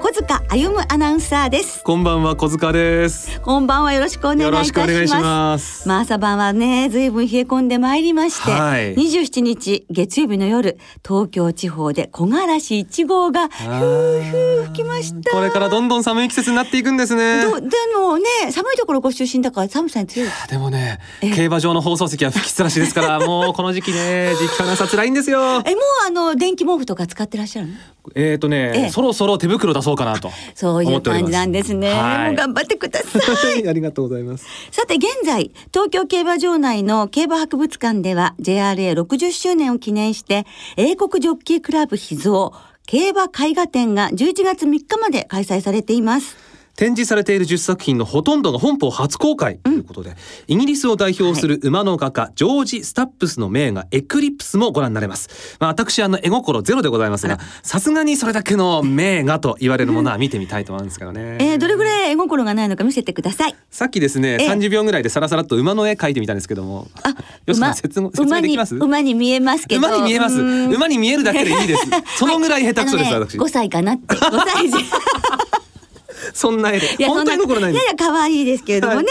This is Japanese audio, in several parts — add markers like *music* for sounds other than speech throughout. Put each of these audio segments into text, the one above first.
小塚歩アナウンサーです。こんばんは小塚です。こんばんはよろしくお願いいたします。まあ朝晩はねずいぶん冷え込んでまいりまして、はい、27日月曜日の夜東京地方で木枯らし1号がふうふう吹きました。これからどんどん寒い季節になっていくんですね。でもね寒いところご出身だから寒さに強い。でもね競馬場の放送席は吹きさらしですから *laughs* もうこの時期ね実況のさ辛いんですよ。えもうあの電気毛布とか使ってらっしゃるの？えっ、ー、とね、ええ、そろそろ手袋出そうかなとそういう感じなんですね。はい、もう頑張ってください。*laughs* ありがとうございます。さて現在東京競馬場内の競馬博物館では JRA60 周年を記念して英国ジョッキークラブ秘蔵競馬絵画展が11月3日まで開催されています。展示されている10作品のほとんどが本邦初公開ということで、うん、イギリスを代表する馬の画家、はい、ジョージ・スタップスの名画エクリプスもご覧になれます。まあ、私あの絵心ゼロでございますが、さすがにそれだけの名画と言われるものは見てみたいと思うんですけどね。えー、どれぐらい絵心がないのか見せてください。さっきですね、30秒ぐらいでさらさらっと馬の絵描いてみたんですけども。あ、よし、説説明できます？馬に見えますけど。馬に見えます。馬に見えるだけでいいです。*laughs* そのぐらい下手くそです、ね、私。5歳かなって。5歳児。そんな絵で。本当に残ないやや可愛いですけれどもね、はい、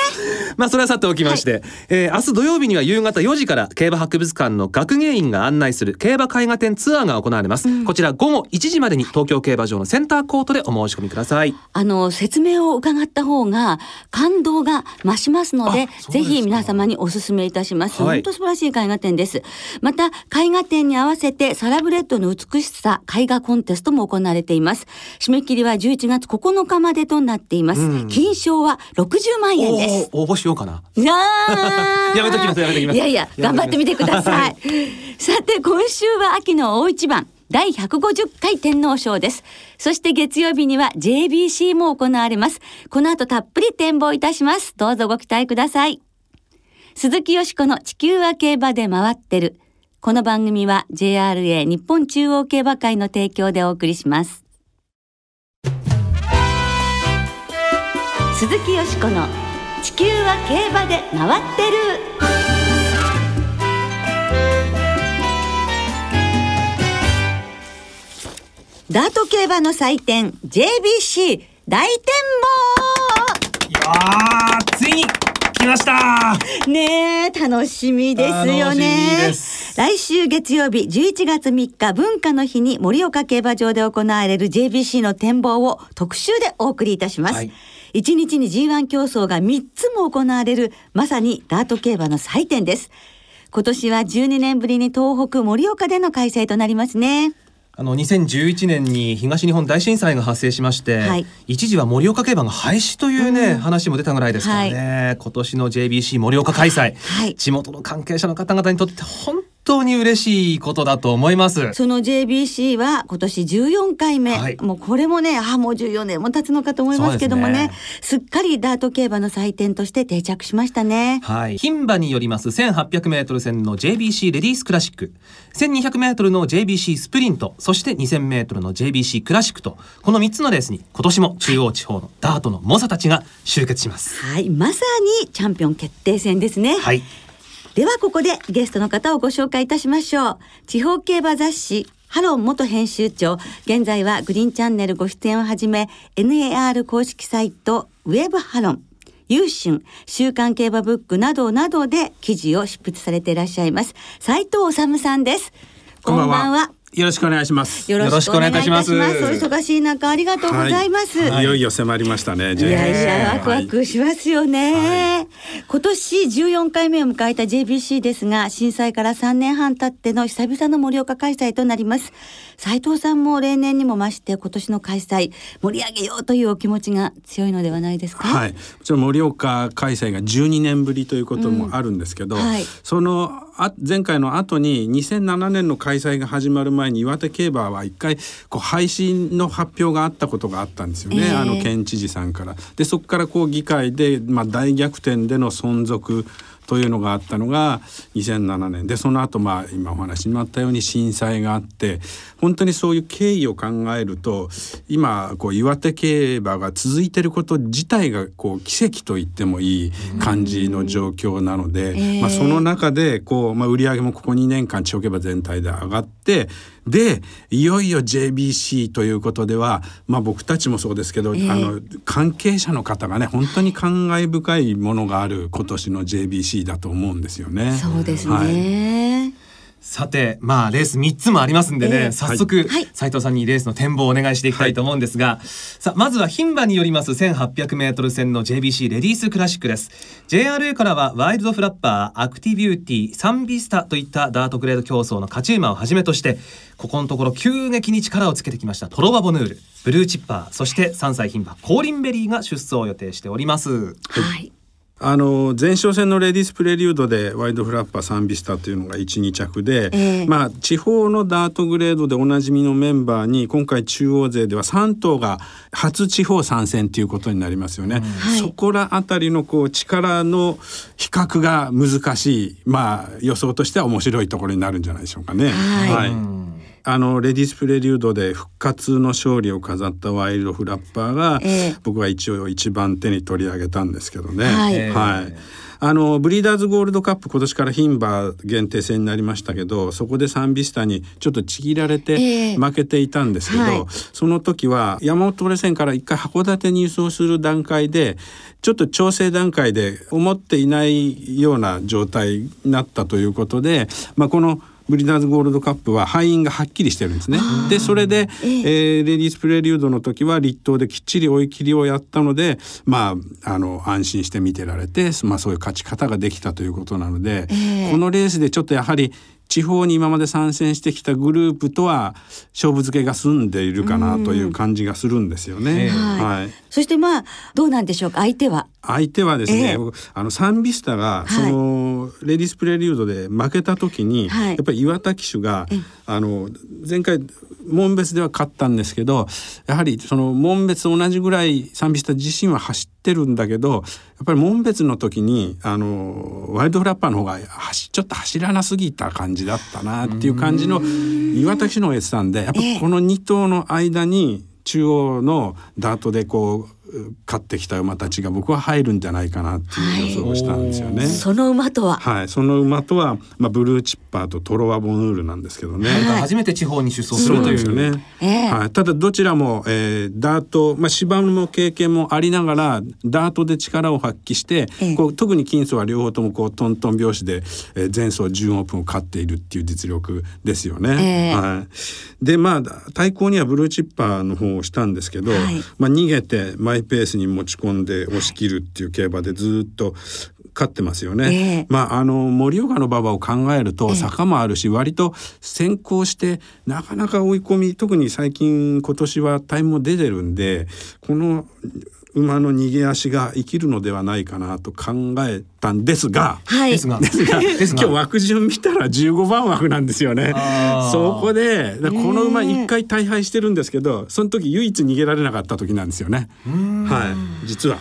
まあそれはさておきまして、はい、えー、明日土曜日には夕方4時から競馬博物館の学芸員が案内する競馬絵画展ツアーが行われます、うん、こちら午後1時までに東京競馬場のセンターコートでお申し込みください。あの説明を伺った方が感動が増しますのでぜひ皆様にお勧めいたします、はい、本当素晴らしい絵画展です。また絵画展に合わせてサラブレッドの美しさ絵画コンテストも行われています。締め切りは11月9日までとなっています、うん、金賞は60万円です応募しようかな *laughs* やめときますやめときますいやいや頑張ってみてください、さて今週は秋の大一番第150回天皇賞です。そして月曜日には JBC も行われます。この後たっぷり展望いたします。どうぞご期待ください。鈴木よしこの地球は競馬で回ってる。この番組は JRA 日本中央競馬会の提供でお送りします。鈴木よしこの地球は競馬で回ってる。ダート競馬の祭典 JBC 大展望。いやついに来ました。ねえ楽しみですよね。来週月曜日11月3日文化の日に盛岡競馬場で行われる JBC の展望を特集でお送りいたします、はい1日に G1 競争が3つも行われるまさにダート競馬の祭典です。今年は12年ぶりに東北盛岡での開催となりますね。あの2011年に東日本大震災が発生しまして、はい、一時は盛岡競馬が廃止というね、うん、話も出たぐらいですからね、はい、今年の JBC 盛岡開催、はい、地元の関係者の方々にとって本当に嬉しいことだと思います。その JBC は今年14回目、はい、もうこれもねあもう14年も経つのかと思いますけどもね、ね、すっかりダート競馬の祭典として定着しましたね。はい。牝馬によります 1800m 戦の JBC レディースクラシック。1200m の JBC スプリント。そして 2000m の JBC クラシックと。この3つのレースに今年も中央地方のダートの猛者たちが集結します。はい。まさにチャンピオン決定戦ですね。はいではここでゲストの方をご紹介いたしましょう。地方競馬雑誌ハロン元編集長、現在はグリーンチャンネルご出演をはじめ、NAR 公式サイト、ウェブハロン、優春、週刊競馬ブックなどなどで記事を執筆されていらっしゃいます、斉藤治さんです。こんばんは。よろしくお願いします。よろしくお願いいたします。お忙しい中ありがとうございます。はい、いよいよ迫りましたね。いやいやワクワクしますよね。はい、今年14回目を迎えた JBC ですが、震災から3年半経っての久々の盛岡開催となります。斉藤さんも例年にも増して今年の開催盛り上げようというお気持ちが強いのではないですか？はい。もちろん盛岡開催が12年ぶりということもあるんですけど、うんはい、そのあ前回の後に2007年の開催が始まる前に岩手競馬は一回こう廃止の発表があったことがあったんですよね、えー、あの県知事さんから。でそこからこう議会で、まあ、大逆転での存続というのがあったのが2007年。でその後まあ今お話にもあったように震災があって本当にそういう経緯を考えると今こう岩手競馬が続いてること自体がこう奇跡と言ってもいい感じの状況なので、まあ、その中でこう、まあ、売り上げもここ2年間地方競馬全体で上がってでいよいよ JBC ということでは、まあ、僕たちもそうですけど、えー、あの関係者の方がね本当に感慨深いものがある今年の JBC だと思うんですよね。そうですね、はいさてまあレース3つもありますんでね、えー、早速、はい、斉藤さんにレースの展望をお願いしていきたいと思うんですが、はい、さあまずは牝馬によります 1800m 戦の JBC レディースクラシックです。JRA からはワイルドフラッパーアクティビューティーサンビスタといったダートグレード競争の勝ち馬をはじめとしてここのところ急激に力をつけてきましたトロワボヌールブルーチッパーそして3歳牝馬コーリンベリーが出走を予定しております。はいあの前哨戦のレディースプレリュードでワイドフラッパーサンビスタというのが12着で、えー、まあ地方のダートグレードでおなじみのメンバーに今回中央勢では3頭が初地方参戦ということになりますよね。うん、そこらあたりのこう力の比較が難しいまあ予想としては面白いところになるんじゃないでしょうかね。はい、はいあのレディスプレリュードで復活の勝利を飾ったワイルドフラッパーが、えー、僕は一応一番手に取り上げたんですけどね。はい、はい。あのブリーダーズゴールドカップ今年から牝馬限定戦になりましたけどそこでサンビスタにちょっとちぎられて負けていたんですけど、えーはい、その時は山本トレセンから一回函館に輸送する段階でちょっと調整段階で思っていないような状態になったということで、まあ、このブリダーズゴールドカップは敗因がはっきりしてるんですね。でそれで、えー、レディースプレリュードの時は立冬できっちり追い切りをやったのでまああの安心して見てられて、まあ、そういう勝ち方ができたということなので、えー、このレースでちょっとやはり地方に今まで参戦してきたグループとは勝負付けが済んでいるかなという感じがするんですよね。はい、そしてまあどうなんでしょうか？相手は？相手はですね、えー、あのサンビスタがその、はい、レディスプレリュードで負けた時に、はい、やっぱり岩田騎手が、あの前回門別では勝ったんですけどやはりその門別同じぐらい賛美した自身は走ってるんだけどやっぱり門別の時にあのワイルドフラッパーの方が走ちょっと走らなすぎた感じだったなっていう感じの岩田騎のエスさんでやっぱこの2頭の間に中央のダートでこう勝ってきた馬たちが僕は入るんじゃないかなっていう予想をしたんですよね。はい、その馬とは、はい、その馬とは、まあ、ブルーチッパーとトロワボヌールなんですけどね。はい、初めて地方に出走するという。ね。えー、はい、ただどちらも、えー、ダート、まあ、芝の経験もありながらダートで力を発揮して、えー、こう特に金層は両方ともこうトントン拍子で、えー、前走準オープンを勝っているっていう実力ですよね。えー、はい、でまあ対抗にはブルーチッパーの方をしたんですけど、はい、まあ、逃げて前イペースに持ち込んで押し切るっていう競馬でずっと勝ってますよね。えー、まああの盛岡の馬場を考えると坂もあるし、えー、割と先行してなかなか追い込み特に最近今年はタイムも出てるんでこの馬の逃げ足が生きるのではないかなと考えたんですが、はい、ですが今日枠順見たら15番枠なんですよね。そこでこの馬一回大敗してるんですけどその時唯一逃げられなかった時なんですよね。はい実は。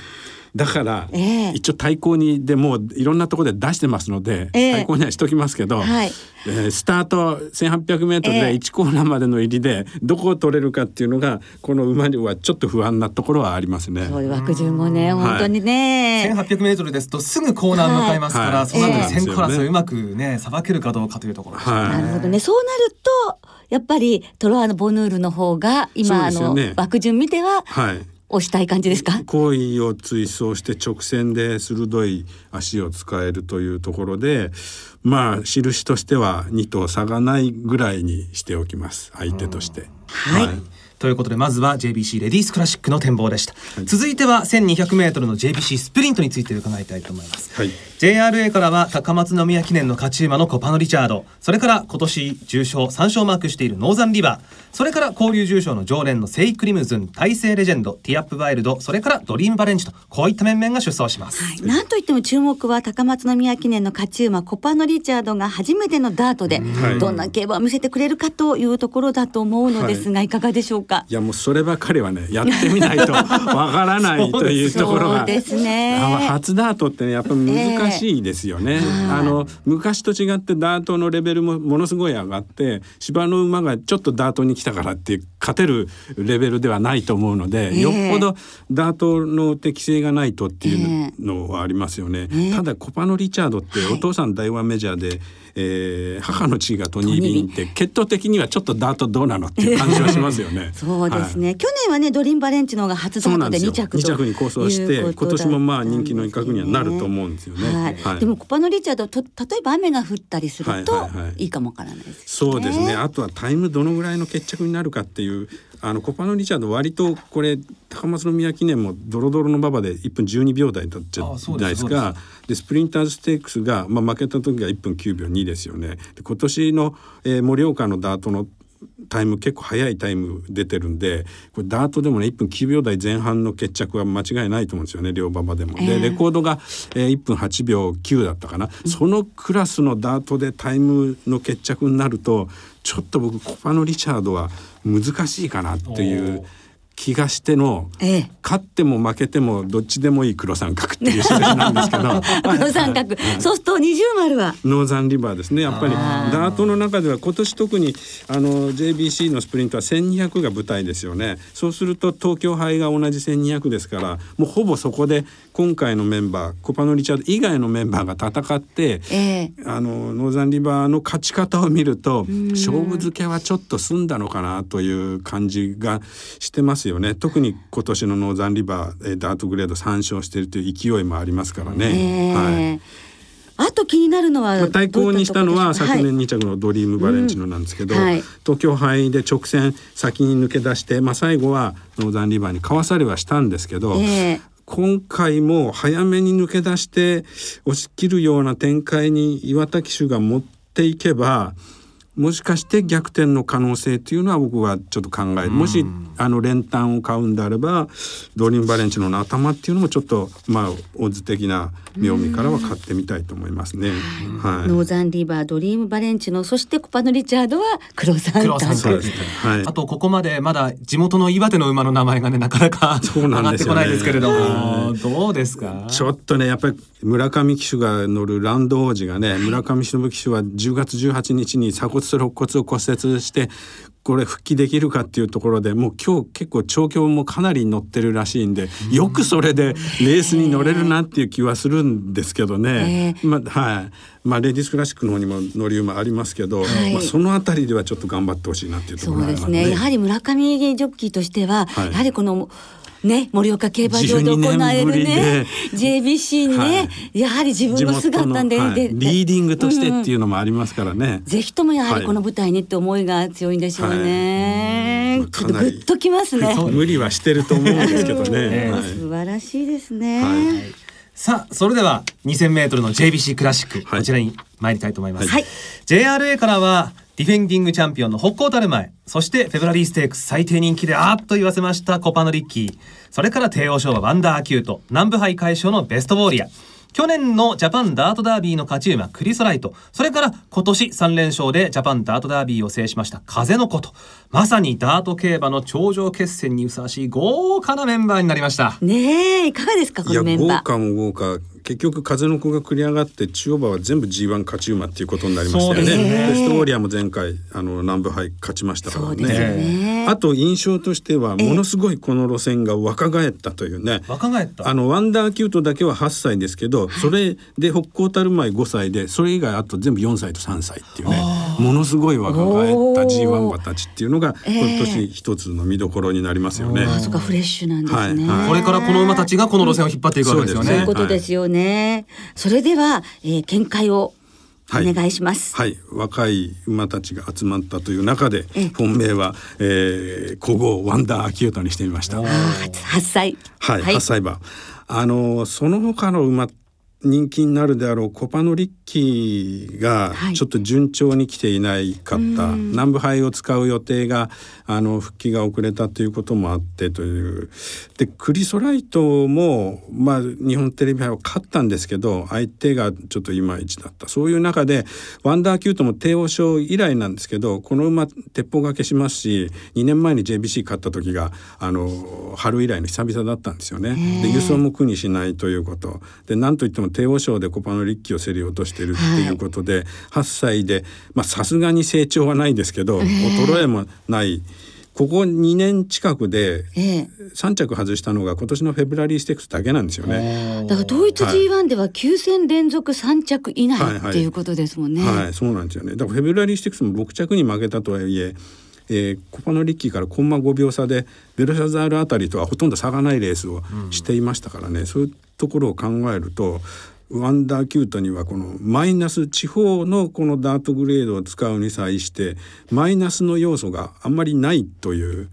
だから、えー、一応対抗にでもいろんなところで出してますので、えー、対抗にはしときますけど、はい、えー、スタート 1,800m で1コーナーまでの入りでどこを取れるかっていうのがこの馬にはちょっと不安なところはありますね。そういう枠順もね、本当にね。1,800m ですとすぐコーナー向かいますから、はい、その後先行争いうまくねさばけるかどうかというところ、はい、なるほどね。そうなるとやっぱりトロワのボヌールの方が今、ね、あの枠順見ては、はい押したい感じですか？行為を追走して直線で鋭い足を使えるというところでまあ印としては2頭差がないぐらいにしておきます。相手として。はい、はい。ということでまずは JBC レディースクラシックの展望でした、はい、続いては 1200m の JBC スプリントについて伺いたいと思います、はい、JRA からは高松宮記念の勝ち馬のコパノ・リチャード。それから今年重賞3勝マークしているノーザンリバー。それから交流重賞の常連のセイクリムズン大成レジェンドティアップワイルド。それからドリームバレンチとこういった面々が出走します、はい、なんといっても注目は高松宮記念の勝ち馬コパノ・リチャードが初めてのダートでどんな競馬を見せてくれるかというところだと思うのですが、はい、いかがでしょうか？いやもうそればかりはねやってみないとわからないというところがですね。初ダートってねやっぱ難しいですよね、えー、あの昔と違ってダートのレベルもものすごい上がって芝の馬がちょっとダートに来たからって勝てるレベルではないと思うので、えー、よっぽどダートの適性がないとっていうのはありますよね、えー、ただコパノ・リチャードってお父さん大ワンメジャーで、えー、母の血がトニー・ビンって血統的にはちょっとダートどうなのっていう感じはしますよね。*laughs* そうですね、はい、去年はねドリンバレンチのが初ダートで。2着と2着に構想して今年もまあ人気の一角にはなると思うんですよね。はい。はい、でもコパノ・リチャードと例えば雨が降ったりするといいかもわからないです、ね、そうですね。あとはタイムどのぐらいの決着になるかっていうあのコパノ・リチャード割とこれ高松宮記念もドロドロの馬場で1分12秒台だったじゃないですか。でスプリンターズステークスが、まあ、負けた時は1分9秒2ですよね。で今年の盛、えー、岡のダートのタイム結構速いタイム出てるんでこれダートでもね1分9秒台前半の決着は間違いないと思うんですよね両馬場でも。えー、でレコードが、えー、1分8秒9だったかな、うん、そのクラスのダートでタイムの決着になるとちょっと僕コパのリチャードは難しいかなっていう気がしての、ええ、勝っても負けてもどっちでもいい黒三角っていう種類なんですけど。*laughs* 黒三角、そうすると二重丸は。ノーザンリバーですね。やっぱり。ダー。トの中では今年特にあの JBC のスプリントは1200が舞台ですよね。そうすると東京杯が同じ1200ですからもうほぼそこで今回のメンバーコパノ・リチャード以外のメンバーが戦って、えー、あのノーザンリバーの勝ち方を見ると勝負付けはちょっと済んだのかなという感じがしてますよね。特に今年のノーザンリバーダートグレード3勝しているという勢いもありますからね。え。ー、はい。あと気になるのは対抗にしたのは昨年2着のドリームバレンチノなんですけど、はい。うんはい、東京杯で直線先に抜け出して、まあ、最後はノーザンリバーにかわされはしたんですけど、えー、今回も早めに抜け出して押し切るような展開に岩田騎手が持っていけばもしかして逆転の可能性というのは僕はちょっと考える、もしあの連単を買うんであればドリームバレンチの頭っていうのもちょっとまあオッズ的な妙味からは買ってみたいと思いますね。はい、ノーザンリバードリームバレンチのそしてコパノリチャードは黒三角。はい、あとここまでまだ地元の岩手の馬の名前がねなかなか上がってこないですけれども、ね、どうですか？ちょっとねやっぱり村上騎手が乗るランド王子がね村上忍騎手は10月18日に鎖骨と肋骨を骨折してこれ復帰できるかっていうところでもう今日結構調教もかなり乗ってるらしいんでよくそれでレースに乗れるなっていう気はするんですけどね、まあはい。まあ、レディースクラシックの方にも乗り馬ありますけど、はい、まあ、そのあたりではちょっと頑張ってほしいなっていうところがありますね。そうですね。やはり村上ジョッキーとしては、はい、やはりこのね、盛岡競馬場で行われるね JBC にね、はい、やはり自分の姿ではい、リーディングとしてっていうのもありますからね、うんうん、ぜひともやはりこの舞台にって思いが強いんでしょうね、はい、ちょっとグッときますね。*laughs* 無理はしてると思うんですけどね、*laughs* はい、素晴らしいですね、はい。さあそれでは 2000m の JBC クラシック、こちらに参りたいと思います、はい、JRA からはディフェンディングチャンピオンの北高たる前そしてフェブラリーステークス最低人気であーっと言わせましたコパノリッキー。それから帝王賞馬ワンダーアキュート南部杯快勝のベストウォーリア。去年のジャパンダートダービーの勝ち馬クリソライト。それから今年3連勝でジャパンダートダービーを制しましたカゼノコと。まさにダート競馬の頂上決戦にふさわしい豪華なメンバーになりました。ねえいかがですかこのメンバー。豪華も豪華。結局カゼノコが繰り上がって中央馬は全部 G1 勝ち馬っていうことになりましたよね。ベストウォリアーも前回あの南部杯勝ちましたからね。ね。あと印象としてはものすごいこの路線が若返ったというね。若返った。あのワンダーアキュートだけは8歳ですけど、それで北高たる前5歳でそれ以外あと全部4歳と3歳っていうね。ものすごい若返った G1 馬たちっていうのが今年一つの見どころになりますよね。あそかフレッシュなんですね、はいはい、これからこの馬たちがこの路線を引っ張っていくわけですよね。そういうことですよね。ね。それでは、えー、見解をお願いします、はい、はい、若い馬たちが集まったという中で本命は、えー、古豪ワンダーアキュートにしてみました。八歳。はい、はい、歳馬。あのその他の馬人気になるであろうコパノリッキーがちょっと順調に来ていないかった、はい、南部杯を使う予定があの復帰が遅れたということもあってという。でクリソライトも、まあ、日本テレビ杯は勝ったんですけど相手がちょっといまいちだった。そういう中でワンダーキュートも帝王賞以来なんですけどこの馬鉄砲がけしますし2年前に JBC 勝った時があの春以来の久々だったんですよね。で輸送も苦にしないということ。でなんといっても帝王賞でコパの力を競り落としているっていうことで、はい、8歳でさすがに成長はないですけど、衰えもない。ここ2年近くで3着外したのが今年のフェブラリーステークスだけなんですよね。だから統一 G1 では9戦連続3着以内、はい、っていうことですもんね。はい、はい、そうなんですよね。だからフェブラリーステークスも6着に負けたとはいえ。えー、コパノリッキーからコンマ5秒差でベルシャザールあたりとはほとんど差がないレースをしていましたからね、うん、そういうところを考えるとワンダーキュートにはこのマイナス地方のこのダートグレードを使うに際してマイナスの要素があんまりないという。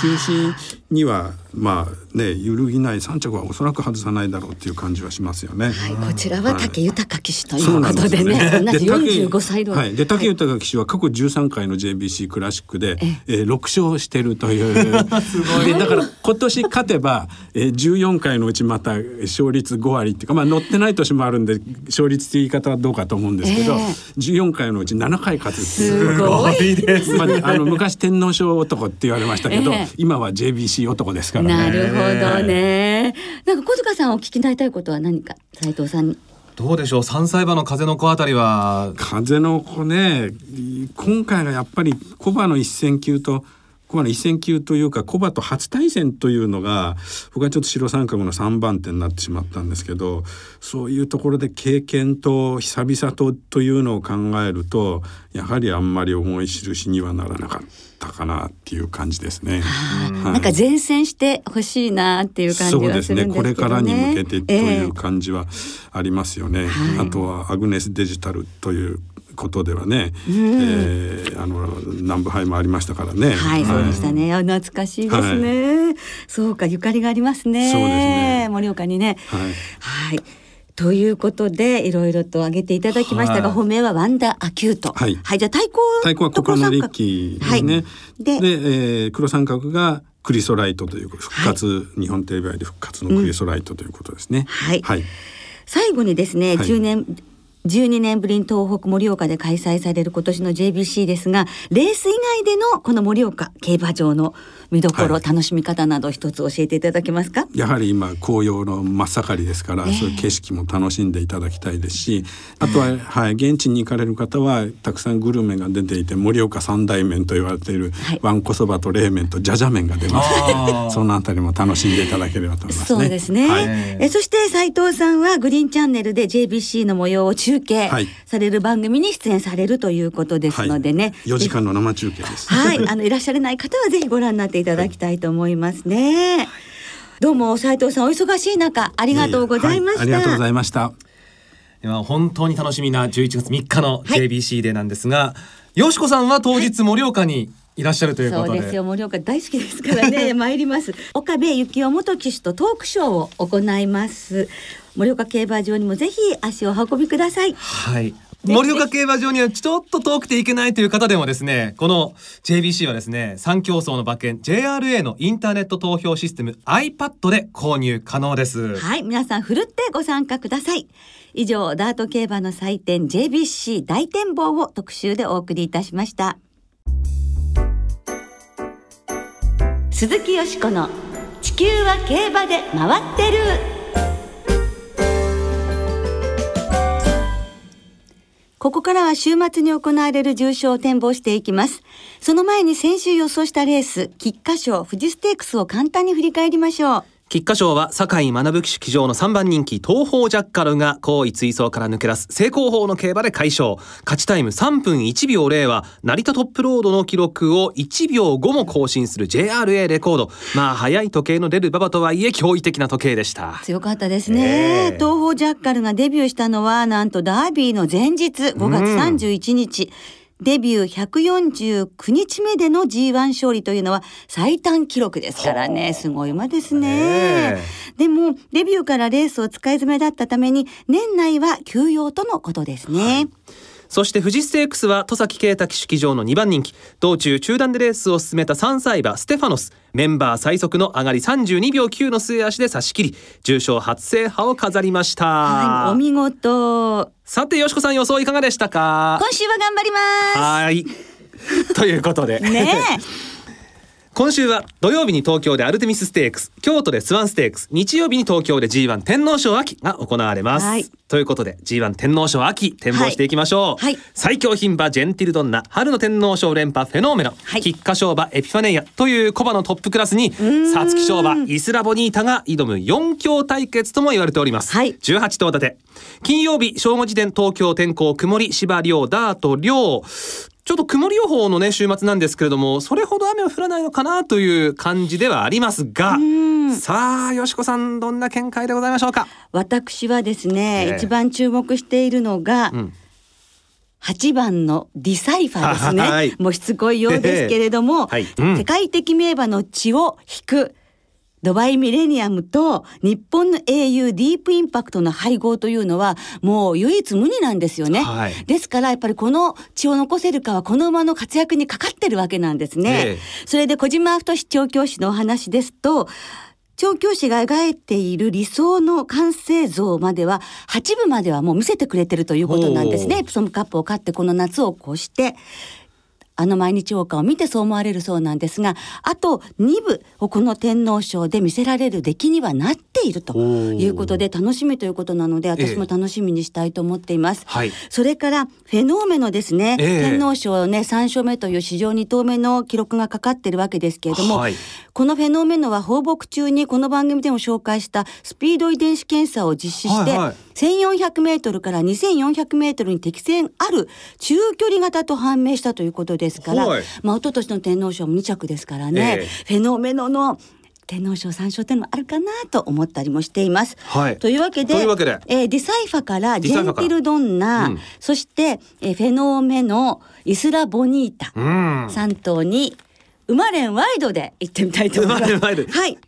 中心にはまあね揺るぎない3着はおそらく外さないだろうっていう感じはしますよね。はい、こちらは武豊騎手ということでね、はい、同じ45歳の。はい、で武豊騎手は過去13回の JBC クラシックで、ええ。ー、6勝してるという。*laughs* すごい。でだから今年勝てば、えー、14回のうちまた勝率5割っていうかまあ乗ってない年もあるんで勝率って言い方はどうかと思うんですけど、えー、14回のうち7回勝つすごいです、*laughs* まあ、あの昔天皇賞男って言われましたけど、えー、今は JBC 男ですからね。なるほどね。なんか小塚さんお聞きになりたいことは何か斉藤さんに？どうでしょう？三歳馬の風の子あたりは風の子ね今回がやっぱりコバの一戦級とコバの一戦級というかコバと初対戦というのが僕はちょっと白三角の3番手になってしまったんですけどそういうところで経験と久々とというのを考えるとやはりあんまり重い印にはならなかったかなっていう感じですね。はい、なんか前線してほしいなっていう感じはするんですね。これからに向けてという感じはありますよね。えー、あとはアグネスデジタルということではね、うん、えー、あの南部杯もありましたからね。はい、そうでしたね。懐かしいですね、はい、そうか、ゆかりがありますね。そうですね。盛岡にね。はい。はい。ということでいろいろと挙げていただきましたが、はい、本命はワンダーアキュート。はい。はい、じゃあ対抗対抗はコパノリッキーですね。はい、でで、えー、黒三角がクリソライトという復活、はい、日本テレビ盃で復活のクリソライトということですね。うん、はい。はい。最後にですね、はい、10年12年ぶりに東北盛岡で開催される今年の JBC ですがレース以外でのこの盛岡競馬場の見どころ、はい、楽しみ方など一つ教えていただけますか？やはり今紅葉の真っ盛りですから、えー、そういう景色も楽しんでいただきたいですしあとは、はい、現地に行かれる方はたくさんグルメが出ていて盛岡三大麺と言われている、はい、わんこそばと冷麺とじゃじゃ麺が出ます。そのあたりも楽しんでいただければと思います、ね、そうですね、はい、えそして斉藤さんはグリーンチャンネルで JBC の模様を中継される番組に出演されるということですのでね、はい、時間の生中継ですはいあのいらっしゃらない方はぜひご覧になっていただきたいと思いますね。どうも斉藤さんお忙しい中ありがとうございました。ありがとうございました。今本当に楽しみな11月3日の JBC デーなんですが、はい、よしこさんは当日盛岡に、いらっしゃるということで。そうですよ。盛岡大好きですからね。*laughs* 参ります。岡部幸男元騎手とトークショーを行います。盛岡競馬場にもぜひ足を運びください。はい。盛岡競馬場にはちょっと遠くて行けないという方でもですねこの JBC はですね三競争の馬券 JRA のインターネット投票システム iPad で購入可能です。はい。皆さんふるってご参加ください。以上ダート競馬の祭典 JBC 大展望を特集でお送りいたしました。鈴木よしこの地球は競馬で回ってるここからは週末に行われる重賞を展望していきます。その前に先週予想したレース、菊花賞、富士ステークスを簡単に振り返りましょう。菊花賞は酒井学騎手騎乗の3番人気東方ジャッカルが後位追走から抜け出す正攻法の競馬で快勝。勝ちタイム3分1秒0は成田トップロードの記録を1秒5も更新する JRA レコード。まあ速い時計の出る馬場とはいえ驚異的な時計でした。強かったですね、え。ー、東方ジャッカルがデビューしたのはなんとダービーの前日5月31日、うんデビュー149日目での G1 勝利というのは最短記録ですからね。すごい馬ですね。でもデビューからレースを使い詰めだったために年内は休養とのことですね、はいそして富士ステークスは戸崎啓太騎手騎乗の2番人気。道中中段でレースを進めた3歳馬ステファノス。メンバー最速の上がり32秒9の末足で差し切り重賞初制覇を飾りました、はい、お見事。さてよしこさん予想いかがでしたか？今週は頑張ります。はい。ということで。ね今週は土曜日に東京でアルテミスステークス京都でスワンステークス日曜日に東京で G1 天皇賞秋が行われます、はい、ということで G1 天皇賞秋展望していきましょう、はい、最強牝馬ジェンティルドンナ春の天皇賞連覇フェノーメノ、はい、菊花賞馬エピファネイアという小馬のトップクラスに皐月賞馬イスラボニータが挑む4強対決とも言われております、はい、18頭立て。金曜日正午時点東京天候曇り芝涼ダート涼ちょっと曇り予報のね週末なんですけれどもそれほど雨は降らないのかなという感じではありますがさあよしこさんどんな見解でございましょうか？私はですね、えー、一番注目しているのが、うん。8番のディサイファーですね、*laughs* はい、もうしつこいようですけれども、はい。うん、世界的名馬の血を引くドバイミレニアムと日本の英雄ディープインパクトの配合というのはもう唯一無二なんですよね、はい、ですからやっぱりこの血を残せるかはこの馬の活躍にかかってるわけなんですね、えー、それで小島太調教師のお話ですと調教師が描いている理想の完成像までは8部まではもう見せてくれてるということなんですね。エプソムカップを勝ってこの夏を越してあの毎日王冠を見てそう思われるそうなんですがあと2部をこの天皇賞で見せられる出来にはなっているということで楽しみということなので私も楽しみにしたいと思っています。えそれからフェノーメノですね、え天皇賞ね3勝目という史上2頭目の記録がかかってるわけですけれども、はい、このフェノーメノは放牧中にこの番組でも紹介したスピード遺伝子検査を実施して、はいはい1400メートルから2400メートルに適正ある中距離型と判明したということですから、まあ一昨年の天皇賞も2着ですからね、えー、フェノーメノの天皇賞三賞っていうのもあるかなと思ったりもしています。はい、というわけでえー、ディサイファからジェンティルドンナ、うん、そして、えー、フェノーメノイスラボニータ、うん、3頭に生まれんワイドで行ってみたいと思います。はい。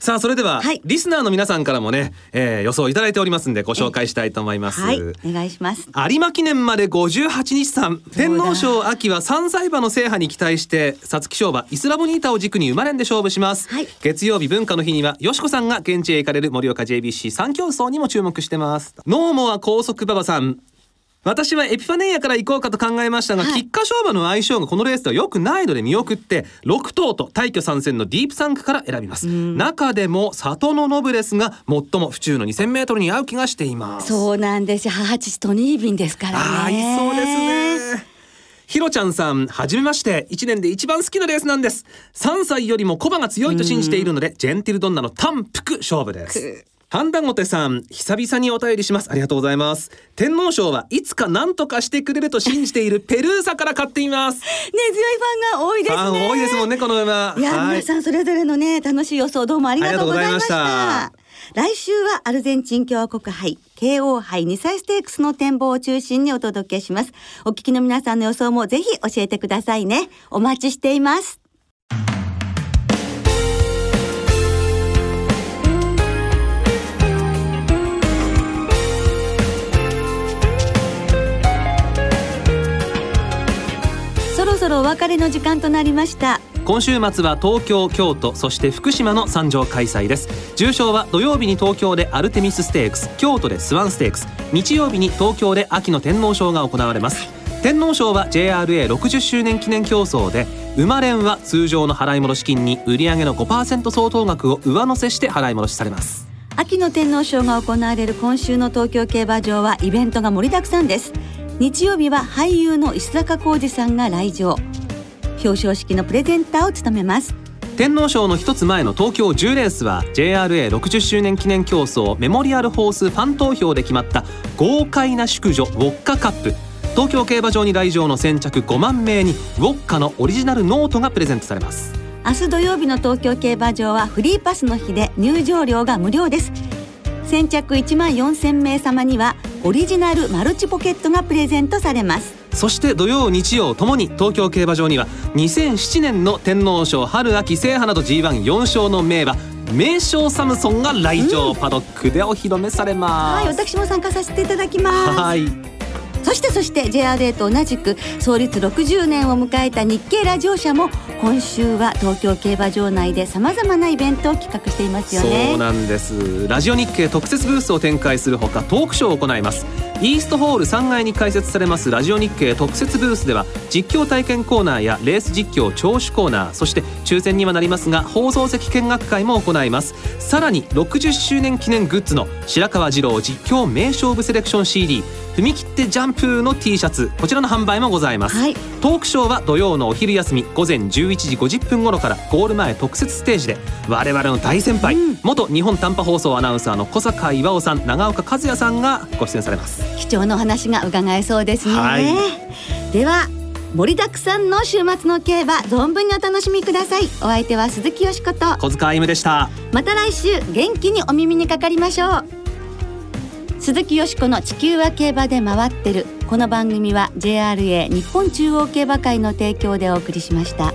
さあそれでは、はい、リスナーの皆さんからもね、えー、予想いただいておりますんでご紹介したいと思います、はい、お願いします。有馬記念まで58日さん天皇賞秋は3歳馬の制覇に期待して皐月賞馬イスラボニータを軸に生まれんで勝負します、はい、月曜日文化の日にはよしこさんが現地へ行かれる盛岡 JBC 三競争にも注目してます。ノーモア高速馬場さん私はエピファネイアから行こうかと考えましたが、はい、菊花賞馬の相性がこのレースでは良くないので見送って6頭と大挙参戦のディープサンクから選びます、中でも里のノブレスが最も府中の2000メートルに合う気がしています。そうなんです母父とニービンですからね。合いそうですね。ひろちゃんさん、はじめまして。1年で一番好きなレースなんです。3歳よりもコバが強いと信じているので、ジェンティルドンナの単服勝負です。ハンダゴテさん、久々にお便りします。ありがとうございます。天皇賞はいつか何とかしてくれると信じているペルーサから買っています。*laughs* ね、強いファンが多いですね。多いですもんね、この馬。いや、はい、皆さんそれぞれのね、楽しい予想どうもありがとうございました。来週はアルゼンチン共和国杯 KO 杯2歳ステークスの展望を中心にお届けしますお聞きの皆さんの予想もぜひ教えてくださいねお待ちしていますろお別れの時間となりました。今週末は東京京都そして福島の3場開催です。重賞は土曜日に東京でアルテミスステークス京都でスワンステークス。日曜日に東京で秋の天皇賞が行われます。天皇賞は JRA60 周年記念競争で生まれんは通常の払い戻し金に売上の5%相当額を上乗せして払い戻しされます。秋の天皇賞が行われる今週の東京競馬場はイベントが盛りだくさんです日曜日は俳優の石坂浩二さんが来場。表彰式のプレゼンターを務めます。天皇賞の一つ前の東京10レースは JRA60 周年記念競争メモリアルホースファン投票で決まった豪快な淑女ウォッカカップ。東京競馬場に来場の先着5万名にウォッカのオリジナルノートがプレゼントされます。明日土曜日の東京競馬場はフリーパスの日で入場料が無料です先着1万4000名様にはオリジナルマルチポケットがプレゼントされます。そして土曜日曜ともに東京競馬場には2007年の天皇賞春秋制覇など G14 勝の名馬名将サムソンが来場、うん、パドックでお披露目されます。はい私も参加させていただきます。はいそしてそして JRA と同じく創立60年を迎えた日経ラジオ社も今週は東京競馬場内でさまざまなイベントを企画していますよねそうなんですラジオ日経特設ブースを展開するほかトークショーを行いますイーストホール3階に開設されますラジオ日経特設ブースでは実況体験コーナーやレース実況聴取コーナーそして抽選にはなりますが放送席見学会も行います。さらに60周年記念グッズの白川二郎実況名勝負セレクション CD 踏み切ってジャンプの T シャツ。こちらの販売もございます、はい、トークショーは土曜のお昼休み。午前11時50分頃から。ゴール前特設ステージで。我々の大先輩、うん、元日本短波放送アナウンサーの小坂岩尾さん長岡和也さんがご出演されます貴重なお話が伺えそうですね、はい、では盛りだくさんの週末の競馬存分にお楽しみください。お相手は鈴木よしこと。小塚歩でした。また来週元気にお耳にかかりましょう。鈴木よしこの地球は競馬で回ってる。この番組は JRA 日本中央競馬会の提供でお送りしました。